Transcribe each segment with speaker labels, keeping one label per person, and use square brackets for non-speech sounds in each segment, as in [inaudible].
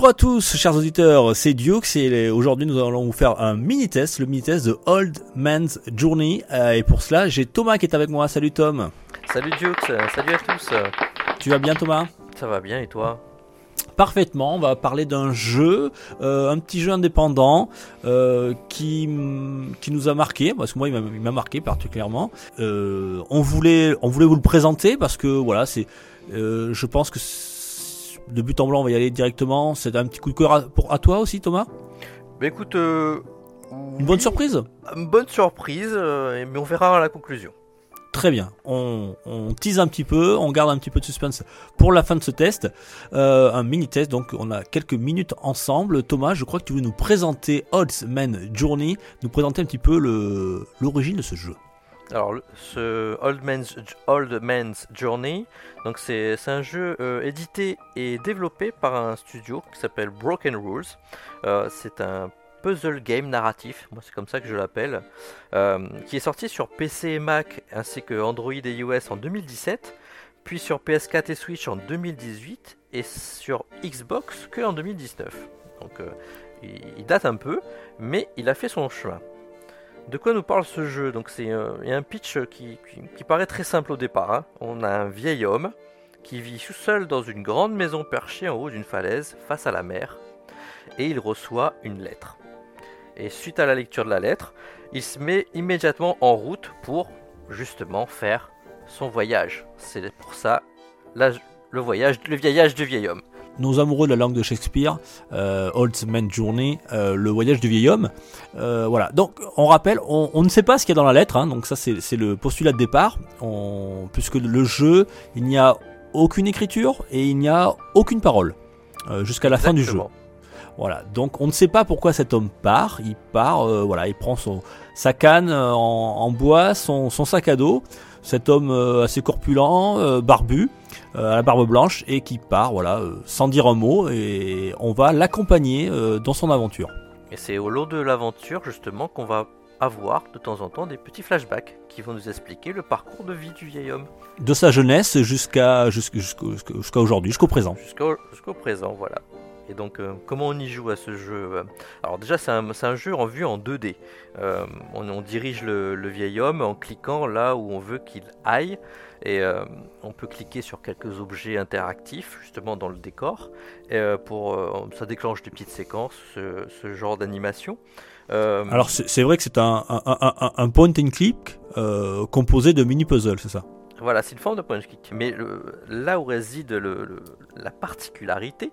Speaker 1: Bonjour à tous, chers auditeurs, c'est Duke et aujourd'hui nous allons vous faire un mini-test, le mini-test de Old Man's Journey. Euh, et pour cela, j'ai Thomas qui est avec moi. Salut Tom.
Speaker 2: Salut Duke, salut à tous.
Speaker 1: Tu vas bien Thomas?
Speaker 2: Ça va bien et toi?
Speaker 1: Parfaitement, on va parler d'un jeu, euh, un petit jeu indépendant euh, qui, qui nous a marqué, parce que moi il m'a- marqué particulièrement. Euh, on, voulait, on voulait vous le présenter parce que voilà, c'est, euh, je pense que de but en blanc on va y aller directement. C'est un petit coup de cœur à, pour, à toi aussi Thomas
Speaker 2: Bah écoute, euh,
Speaker 1: Une bonne surprise
Speaker 2: Une bonne surprise, euh, mais on verra à la conclusion.
Speaker 1: Très bien. On, on tease un petit peu, on garde un petit peu de suspense pour la fin de ce test. Euh, un mini test, donc on a quelques minutes ensemble. Thomas, je crois que tu veux nous présenter Odds Man Journey, nous présenter un petit peu l'origine de ce jeu.
Speaker 2: Alors, ce Old Man's, Journey, donc c'est un jeu euh, édité et développé par un studio qui s'appelle Broken Rules. Euh, c'est un puzzle game narratif, moi c'est comme ça que je l'appelle, euh, qui est sorti sur PC et Mac ainsi que Android et iOS en 2017, puis sur PS4 et Switch en 2018 et sur Xbox que en 2019. Donc il date un peu, mais il a fait son chemin. De quoi nous parle ce jeu? Donc c'est un pitch qui, paraît très simple au départ. hein. On a un vieil homme qui vit tout seul dans une grande maison perchée en haut d'une falaise face à la mer et il reçoit une lettre. Et suite à la lecture de la lettre, il se met immédiatement en route pour justement faire son voyage. C'est pour ça le voyage, le vieillage du vieil homme.
Speaker 1: Nos amoureux de la langue de Shakespeare, euh, Old Man Journey, euh, le voyage du vieil homme. Euh, voilà. Donc on rappelle, on, on ne sait pas ce qu'il y a dans la lettre. hein. donc ça c'est le postulat de départ. On- puisque le jeu, il n'y a aucune écriture et il n'y a aucune parole euh, jusqu'à la fin du jeu. Voilà, donc on ne sait pas pourquoi cet homme part. Il part, voilà, il prend son, sa canne en, en bois, son, son sac à dos. Cet homme euh, assez corpulent, euh, barbu, euh, à la barbe blanche, et qui part, voilà, sans dire un mot. Et on va l'accompagner dans son aventure.
Speaker 2: Et c'est au lot de l'aventure justement qu'on va avoir de temps en temps des petits flashbacks qui vont nous expliquer le parcours de vie du vieil homme
Speaker 1: De sa jeunesse jusqu'à jusqu'à aujourd'hui, jusqu'au présent.
Speaker 2: jusqu'au jusqu'au présent, voilà. Et donc euh, comment on y joue à ce jeu euh? Alors déjà c'est un, jeu en vue en 2D. Euh, on, dirige le, vieil homme en cliquant là où on veut qu'il aille. Et on peut cliquer sur quelques objets interactifs justement dans le décor. Et, pour, ça déclenche des petites séquences, ce, genre d'animation.
Speaker 1: Alors c'est vrai que c'est un, un, point and click composé de mini puzzles, c'est ça?
Speaker 2: Voilà, c'est une forme de point and click. Mais le- là où réside le- le- la particularité,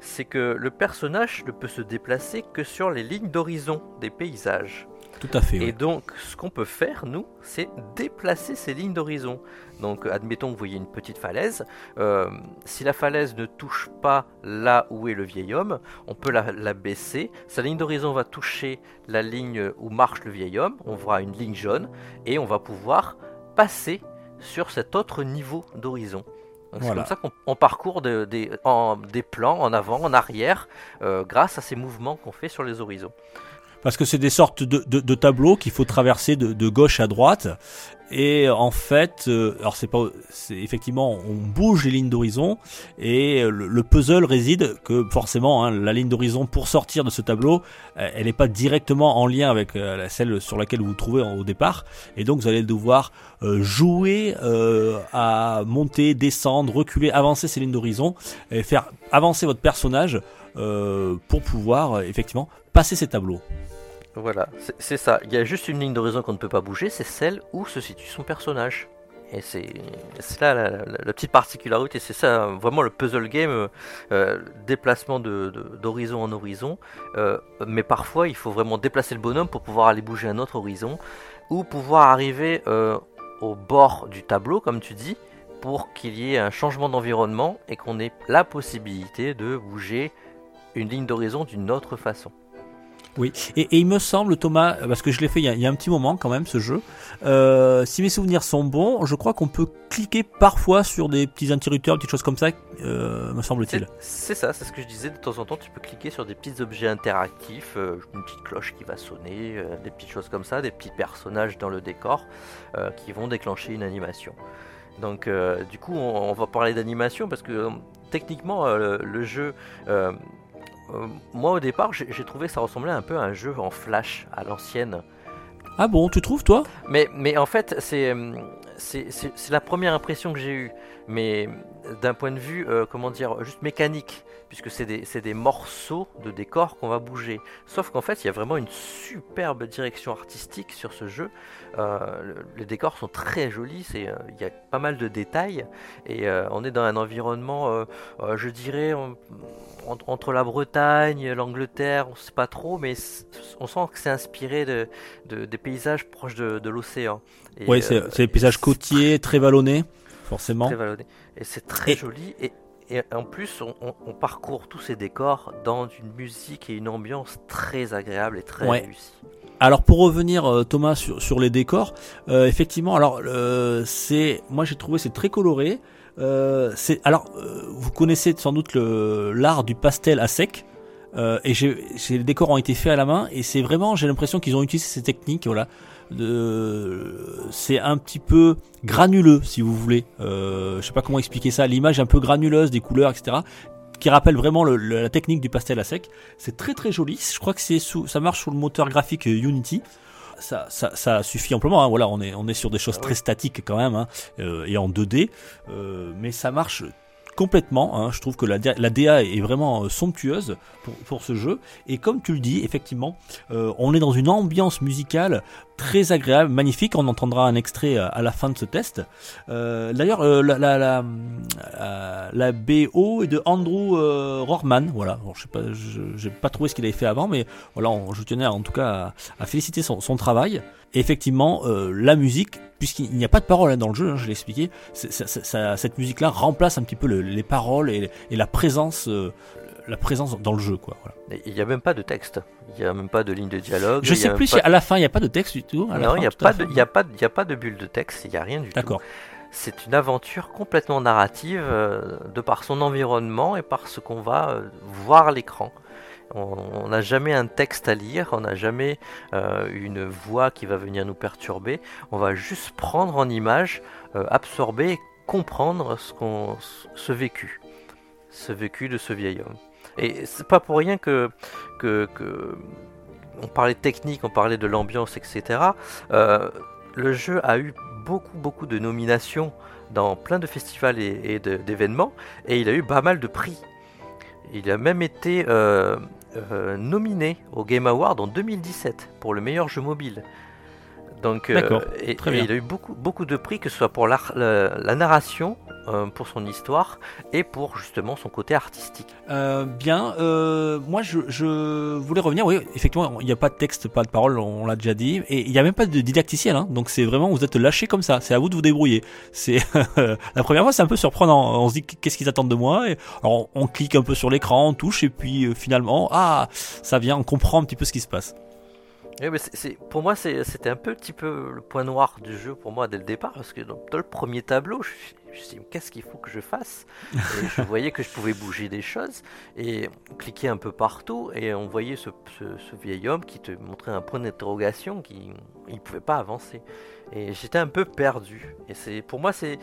Speaker 2: c'est que le personnage ne peut se déplacer que sur les lignes d'horizon des paysages.
Speaker 1: Tout à fait.
Speaker 2: Et donc, ce qu'on peut faire, nous, c'est déplacer ces lignes d'horizon. Donc, admettons que vous voyez une petite falaise. euh, si la falaise ne touche pas là où est le vieil homme, on peut la, la baisser. Sa ligne d'horizon va toucher la ligne où marche le vieil homme. On voit une ligne jaune et on va pouvoir passer sur cet autre niveau d'horizon. C'est
Speaker 1: Voilà.
Speaker 2: comme ça qu'on on parcourt de- des- en- des plans en avant, en arrière, euh, grâce à ces mouvements qu'on fait sur les horizons.
Speaker 1: Parce que c'est des sortes de, de- tableaux qu'il faut traverser de, gauche à droite. Et en fait, euh, alors c'est pas, c'est effectivement, on bouge les lignes d'horizon et le, le puzzle réside que forcément, hein, la ligne d'horizon pour sortir de ce tableau, elle n'est pas directement en lien avec euh, celle sur laquelle vous vous trouvez au départ. Et donc vous allez devoir euh, jouer à monter, descendre, reculer, avancer ces lignes d'horizon et faire avancer votre personnage pour pouvoir euh, effectivement passer ces tableaux.
Speaker 2: Voilà, c'est- ça. Il y a juste une ligne d'horizon qu'on ne peut pas bouger, c'est celle où se situe son personnage. Et c'est là la, petite particularité, c'est ça vraiment le puzzle game, euh, euh, déplacement de- de- d'horizon en horizon. euh, mais parfois il faut vraiment déplacer le bonhomme pour pouvoir aller bouger un autre horizon, ou pouvoir arriver euh, au bord du tableau, comme tu dis, pour qu'il y ait un changement d'environnement et qu'on ait la possibilité de bouger une ligne d'horizon d'une autre façon.
Speaker 1: Oui, et, et il me semble, Thomas, parce que je l'ai fait il y, a, il y, a, un petit moment quand même, ce jeu, euh, si mes souvenirs sont bons, je crois qu'on peut cliquer parfois sur des petits interrupteurs, petites choses comme ça, euh, me semble-t-il.
Speaker 2: C'est ça, c'est ce que je disais, de temps en temps, tu peux cliquer sur des petits objets interactifs, euh, une petite cloche qui va sonner, des petites choses comme ça, des petits personnages dans le décor qui vont déclencher une animation. Donc du coup, on, on va parler d'animation parce que techniquement, le, le, jeu... Euh, moi au départ j'ai trouvé que ça ressemblait un peu à un jeu en flash à l'ancienne.
Speaker 1: Ah bon, tu trouves toi?
Speaker 2: Mais, mais en fait c'est c'est la première impression que j'ai eue. Mais d'un point de vue, euh, comment dire, juste mécanique, puisque c'est des, des, morceaux de décor qu'on va bouger. Sauf qu'en fait, il y a vraiment une superbe direction artistique sur ce jeu. Euh, le, les décors sont très jolis, il euh, y a pas mal de détails, et euh, on est dans un environnement, je dirais, on, entre la Bretagne, l'Angleterre, on sait pas trop, mais on sent que c'est inspiré de, de, des paysages proches de, de l'océan.
Speaker 1: Oui, c'est des paysages côtiers, très vallonnés forcément.
Speaker 2: Très vallonné. Et c'est très et... joli. Et, et, en plus, on, on, on, parcourt tous ces décors dans une musique et une ambiance très agréable et très
Speaker 1: ouais.
Speaker 2: réussie.
Speaker 1: Alors pour revenir euh, Thomas sur, sur les décors, euh, effectivement, alors euh, c'est, moi j'ai trouvé c'est très coloré. Euh, c'est alors vous connaissez sans doute l'art du pastel à sec. Euh, et les décors ont été faits à la main et c'est vraiment j'ai l'impression qu'ils ont utilisé ces techniques voilà. C'est un petit peu granuleux si vous voulez. Euh, je sais pas comment expliquer ça l'image un peu granuleuse des couleurs etc qui rappelle vraiment le, le, la technique du pastel à sec. C'est très très joli. Je crois que c'est sous, ça marche sur le moteur graphique Unity. Ça, ça, ça, suffit amplement. Hein. Voilà, on est, on est sur des choses très statiques quand même hein, euh, et en 2D, euh, mais ça marche complètement. Hein. Je trouve que la, DA est vraiment euh, somptueuse pour, ce jeu. Et comme tu le dis, effectivement, euh, on est dans une ambiance musicale très agréable, magnifique. On entendra un extrait à la fin de ce test. Euh, D'ailleurs, euh, la, euh, BO est de Andrew euh, Rohrman. Voilà, je sais pas, pas trouvé ce qu'il avait fait avant, mais voilà, je tenais en tout cas à, féliciter son, travail. Et effectivement, euh, la musique, puisqu'il n'y a pas de paroles hein, dans le jeu, hein, je l'ai expliqué, c est, c est, c cette musique-là remplace un petit peu le, les paroles et, et la présence euh, la présence dans le jeu quoi. Voilà.
Speaker 2: Il n'y a même pas de texte, il n'y a même pas de ligne de dialogue.
Speaker 1: Je sais plus si à la fin il n'y a pas de texte du tout.
Speaker 2: non, il n'y a, pas de, y a, pas de, y a pas de bulle de texte, il n'y a rien du tout.
Speaker 1: D'accord.
Speaker 2: C'est une aventure complètement narrative euh, de par son environnement et par ce qu'on va euh, voir à l'écran. On n'a jamais un texte à lire, on n'a jamais euh, une voix qui va venir nous perturber. On va juste prendre en image, euh, absorber, comprendre ce, qu'on, vécu, ce vécu de ce vieil homme. Et c'est pas pour rien que, que, que, on parlait technique, on parlait de l'ambiance, etc. Euh, le jeu a eu beaucoup beaucoup de nominations dans plein de festivals et d'événements, et il a eu pas mal de prix. Il a même été euh, euh, nominé au Game Award en 2017 pour le meilleur jeu mobile. Donc,
Speaker 1: euh,
Speaker 2: et, et il a eu beaucoup, beaucoup de prix, que ce soit pour la, la, la narration, euh, pour son histoire et pour justement son côté artistique.
Speaker 1: Euh, bien, euh, moi je, je, voulais revenir, oui, effectivement, il n'y a pas de texte, pas de parole, on l'a déjà dit, et il n'y a même pas de didacticiel, hein, donc c'est vraiment, vous êtes lâché comme ça, c'est à vous de vous débrouiller. C'est [laughs] La première fois, c'est un peu surprenant, on se dit qu'est-ce qu'ils attendent de moi, et alors on, on clique un peu sur l'écran, on touche, et puis euh, finalement, ah, ça vient, on comprend un petit peu ce qui se passe.
Speaker 2: Oui, mais c'est, c'est, pour moi, c'était un peu, petit peu le point noir du jeu pour moi dès le départ, parce que dans, dans le premier tableau, je, je me suis dit, qu'est-ce qu'il faut que je fasse? Et Je [laughs] voyais que je pouvais bouger des choses et cliquer un peu partout, et on voyait ce, ce, ce vieil homme qui te montrait un point d'interrogation, qui ne pouvait pas avancer. Et j'étais un peu perdu. Et c'est, pour moi, c'est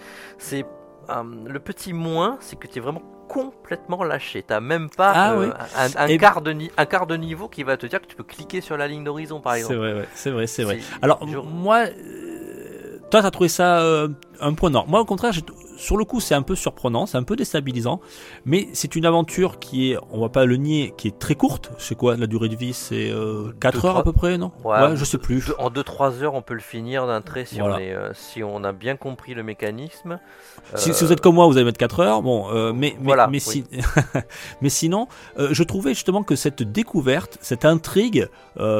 Speaker 2: euh, le petit moins, c'est que tu es vraiment complètement lâché. T'as même pas
Speaker 1: ah,
Speaker 2: euh,
Speaker 1: oui.
Speaker 2: un, un, quart de un quart de niveau qui va te dire que tu peux cliquer sur la ligne d'horizon, par exemple.
Speaker 1: C'est vrai, ouais. c'est vrai, c'est vrai. Alors, moi, euh, toi, t'as trouvé ça euh, un point nord. Moi, au contraire, sur le coup, c'est un peu surprenant, c'est un peu déstabilisant, mais c'est une aventure qui est, on va pas le nier, qui est très courte. C'est quoi la durée de vie? C'est euh, 4 deux, heures 3... à peu près, non?
Speaker 2: Ouais,
Speaker 1: ouais, je sais plus.
Speaker 2: Deux, en 2-3 heures, on peut le finir d'un trait si, voilà. on est, euh, si on a bien compris le mécanisme.
Speaker 1: Si, si, vous êtes comme moi, vous allez mettre 4 heures. Bon, euh, mais, voilà, mais, si... oui. [laughs] mais sinon, euh, je trouvais justement que cette découverte, cette intrigue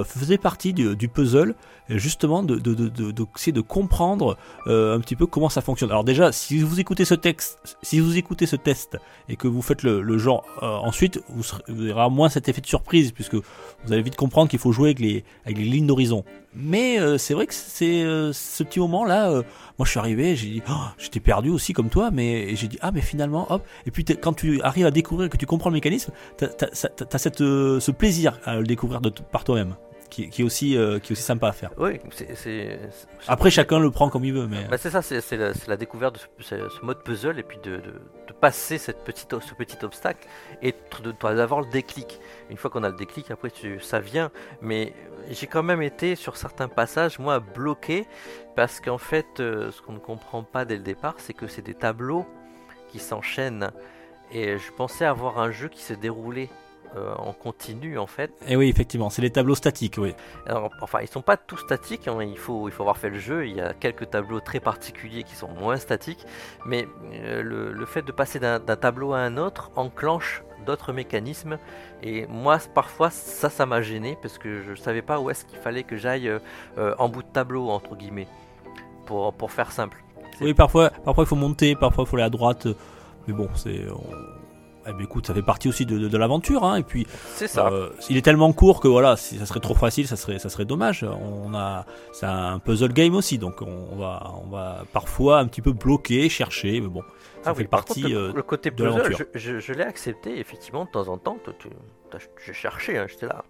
Speaker 1: faisait partie du, du puzzle justement de, de, de, de, de comprendre euh, un petit peu comment ça fonctionne. Alors déjà, si vous écoutez ce texte, si vous écoutez ce test et que vous faites le, genre euh, ensuite, vous, aurez moins cet effet de surprise puisque vous allez vite comprendre qu'il faut jouer avec les, lignes d'horizon. Mais euh, c'est vrai que c'est euh, ce petit moment là. moi, je suis arrivé, j'ai dit, oh, j'étais perdu aussi comme toi, mais j'ai dit ah mais finalement hop. Et puis quand tu arrives à découvrir que tu comprends le mécanisme, t'as as, cette ce plaisir à le découvrir par toi-même, qui, qui est aussi euh, qui est aussi sympa à faire.
Speaker 2: Oui, c'est. c'est- c'est-
Speaker 1: Après, chacun le prend comme il veut, mais
Speaker 2: Bah, c'est ça, c'est la, découverte de ce, ce- mode puzzle et puis de, de- de passer cette petite, ce petit obstacle et d'avoir le déclic. Une fois qu'on a le déclic, après tu, ça vient. Mais j'ai quand même été sur certains passages, moi, bloqué parce qu'en fait, euh, ce qu'on ne comprend pas dès le départ, c'est que c'est des tableaux qui s'enchaînent. Et je pensais avoir un jeu qui se déroulait euh, en continu en fait.
Speaker 1: Et oui, effectivement, c'est les tableaux statiques, oui.
Speaker 2: Alors, enfin, ils sont pas tous statiques. hein, Il faut, il faut avoir fait le jeu. Il y a quelques tableaux très particuliers qui sont moins statiques, mais euh, le, le fait de passer d'un tableau à un autre enclenche d'autres mécanismes. Et moi, parfois, ça, ça m'a gêné parce que je savais pas où est-ce qu'il fallait que j'aille euh, en bout de tableau entre guillemets, pour, pour faire simple.
Speaker 1: Oui, parfois, parfois il faut monter, parfois il faut aller à droite. Mais bon, c'est. on- Eh bien, écoute, ça fait partie aussi de, de- de l'aventure, hein. Et puis,
Speaker 2: C'est ça.
Speaker 1: euh, il est tellement court que voilà, si ça serait trop facile, ça serait, ça serait dommage. On a, c'est un puzzle game aussi, donc on va, on va parfois un petit peu bloquer, chercher, mais bon, ça
Speaker 2: Ah
Speaker 1: fait
Speaker 2: oui, par
Speaker 1: partie.
Speaker 2: contre, le,
Speaker 1: euh,
Speaker 2: le côté
Speaker 1: de
Speaker 2: puzzle,
Speaker 1: l'aventure.
Speaker 2: je, je- je l'ai accepté, effectivement, de temps en temps. J'ai cherché, hein, j'étais là.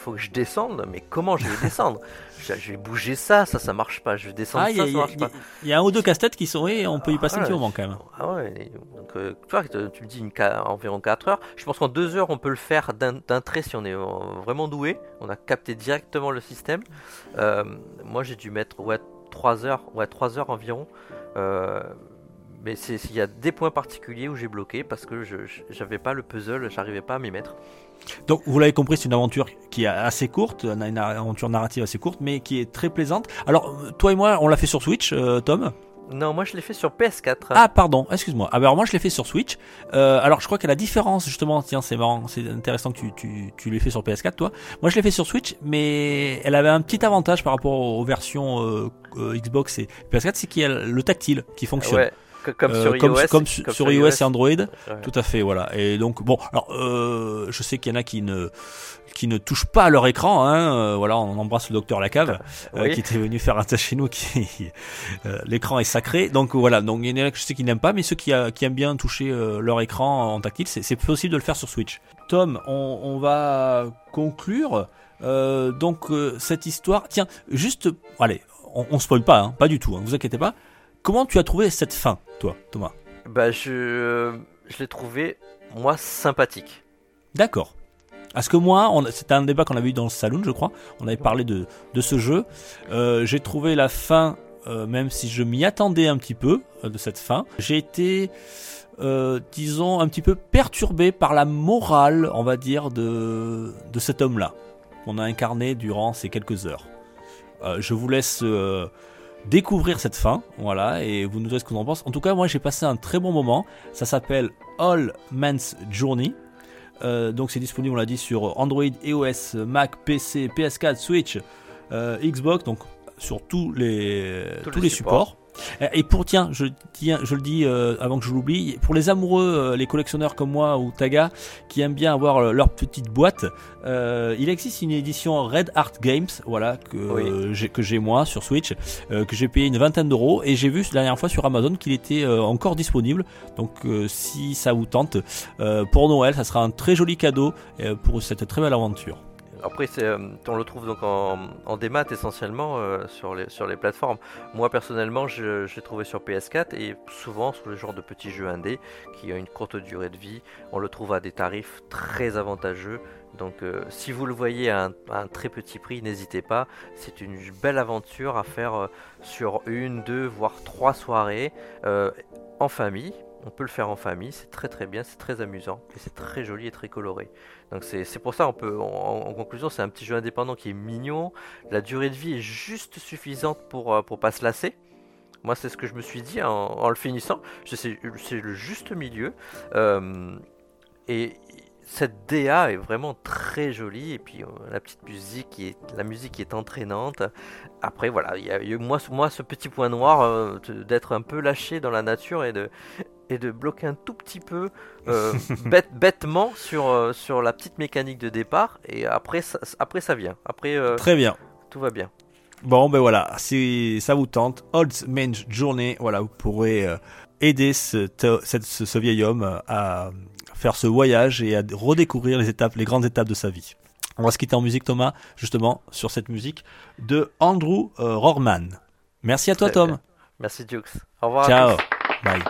Speaker 2: Faut que je descende, mais comment je vais [laughs] descendre? Je, je vais bouger ça, ça, ça marche pas. Je vais descendre
Speaker 1: Ah,
Speaker 2: ça,
Speaker 1: a-
Speaker 2: ça
Speaker 1: a-
Speaker 2: marche pas.
Speaker 1: il y a un ou deux casse-têtes qui sont, oui, on peut y passer un
Speaker 2: Ah,
Speaker 1: petit
Speaker 2: ouais,
Speaker 1: moment quand même.
Speaker 2: Ah ouais, et donc euh, tu vois, tu me dis une, environ 4 heures. Je pense qu'en 2 heures, on peut le faire d'un trait si on est vraiment doué. On a capté directement le système. Euh, moi, j'ai dû mettre ouais, 3 heures, ouais, 3 heures environ. Euh, mais il y a des points particuliers où j'ai bloqué parce que je j'avais pas le puzzle, j'arrivais pas à m'y mettre.
Speaker 1: Donc, vous l'avez compris, c'est une aventure qui est assez courte, une aventure narrative assez courte, mais qui est très plaisante. Alors, toi et moi, on l'a fait sur Switch, euh, Tom?
Speaker 2: Non, moi je l'ai fait sur PS4.
Speaker 1: Ah pardon, excuse-moi. Ah, alors moi je l'ai fait sur Switch. Euh, alors je crois qu'à la différence justement, tiens c'est marrant, c'est intéressant que tu, tu, tu l'aies fait sur PS4 toi. Moi je l'ai fait sur Switch, mais elle avait un petit avantage par rapport aux versions euh, Xbox et PS4, c'est qu'il y a le tactile qui fonctionne.
Speaker 2: Ouais, comme
Speaker 1: Euh,
Speaker 2: sur
Speaker 1: comme,
Speaker 2: iOS.
Speaker 1: comme su- sur iOS et Android.
Speaker 2: Ouais.
Speaker 1: Tout à fait, voilà. Et donc bon, alors euh, je sais qu'il y en a qui ne qui ne touchent pas à leur écran. Hein. euh, voilà, on embrasse le docteur Lacave [laughs] euh, qui était venu faire un test chez nous. Qui [laughs] euh, l'écran est sacré. Donc voilà. Donc il y en a que je sais qui n'aiment pas, mais ceux qui, qui aiment bien toucher leur écran en tactile, c'est possible de le faire sur Switch. Tom, on, on va conclure. Donc cette histoire, tiens, juste, allez, on, on spoil pas, hein, pas du tout. Hein, vous inquiétez pas. Comment tu as trouvé cette fin, toi, Thomas?
Speaker 2: Bah je, je l'ai trouvé moi sympathique.
Speaker 1: D'accord. Parce que moi, c'était un débat qu'on avait eu dans le salon, je crois. On avait parlé de, de ce jeu. Euh, j'ai trouvé la fin, euh, même si je m'y attendais un petit peu euh, de cette fin, j'ai été, euh, disons, un petit peu perturbé par la morale, on va dire, de, de cet homme-là, qu'on a incarné durant ces quelques heures. Euh, je vous laisse euh, découvrir cette fin, voilà, et vous nous direz ce que vous en pensez. En tout cas, moi, j'ai passé un très bon moment. Ça s'appelle All Man's Journey. Euh, donc c'est disponible, on l'a dit, sur Android, iOS, Mac, PC, PS4, Switch, euh, Xbox, donc sur tous les,
Speaker 2: Tous
Speaker 1: tous,
Speaker 2: les
Speaker 1: les supports. Et pour tiens, je, tiens, je le dis euh, avant que je l'oublie, pour les amoureux, euh, les collectionneurs comme moi ou Taga, qui aiment bien avoir euh, leur petite boîte, euh, il existe une édition Red Art Games, voilà que
Speaker 2: Oui.
Speaker 1: euh, j'ai que j'ai moi sur Switch, euh, que j'ai payé une vingtaine d'euros et j'ai vu la dernière fois sur Amazon qu'il était euh, encore disponible. Donc euh, si ça vous tente, euh, pour Noël, ça sera un très joli cadeau euh, pour cette très belle aventure.
Speaker 2: Après, euh, on le trouve donc en, en démat essentiellement euh, sur, les, sur les plateformes. Moi personnellement, je, l'ai trouvé sur PS4 et souvent sur le genre de petits jeux indés qui ont une courte durée de vie, on le trouve à des tarifs très avantageux. Donc, euh, si vous le voyez à un, très petit prix, n'hésitez pas. C'est une belle aventure à faire sur une, deux, voire trois soirées en famille. On peut le faire en famille, c'est très très bien, c'est très amusant et c'est très joli et très coloré. Donc c'est pour ça, on peut, en, conclusion, c'est un petit jeu indépendant qui est mignon. La durée de vie est juste suffisante pour euh, pour pas se lasser. Moi, c'est ce que je me suis dit en, le finissant. C'est le juste milieu. Euh, et cette DA est vraiment très jolie. Et puis euh, la petite musique, qui est, la musique qui est entraînante. après, voilà, il y a eu moi, ce petit point noir d'être un peu lâché dans la nature et de, et de bloquer un tout petit peu euh, [laughs] bête- bêtement sur, euh, sur la petite mécanique de départ. Et après, ça, après ça vient. Après, euh,
Speaker 1: Très bien.
Speaker 2: tout va bien.
Speaker 1: Bon, ben voilà, si ça vous tente, Old Man's Journey, voilà, vous pourrez euh, aider ce, ce, ce vieil homme à faire ce voyage et à redécouvrir les étapes, les grandes étapes de sa vie. On va se quitter en musique, Thomas, justement, sur cette musique de Andrew Rorman. Merci à toi, Tom.
Speaker 2: Merci, Dukes. Au revoir.
Speaker 1: Ciao. Bye.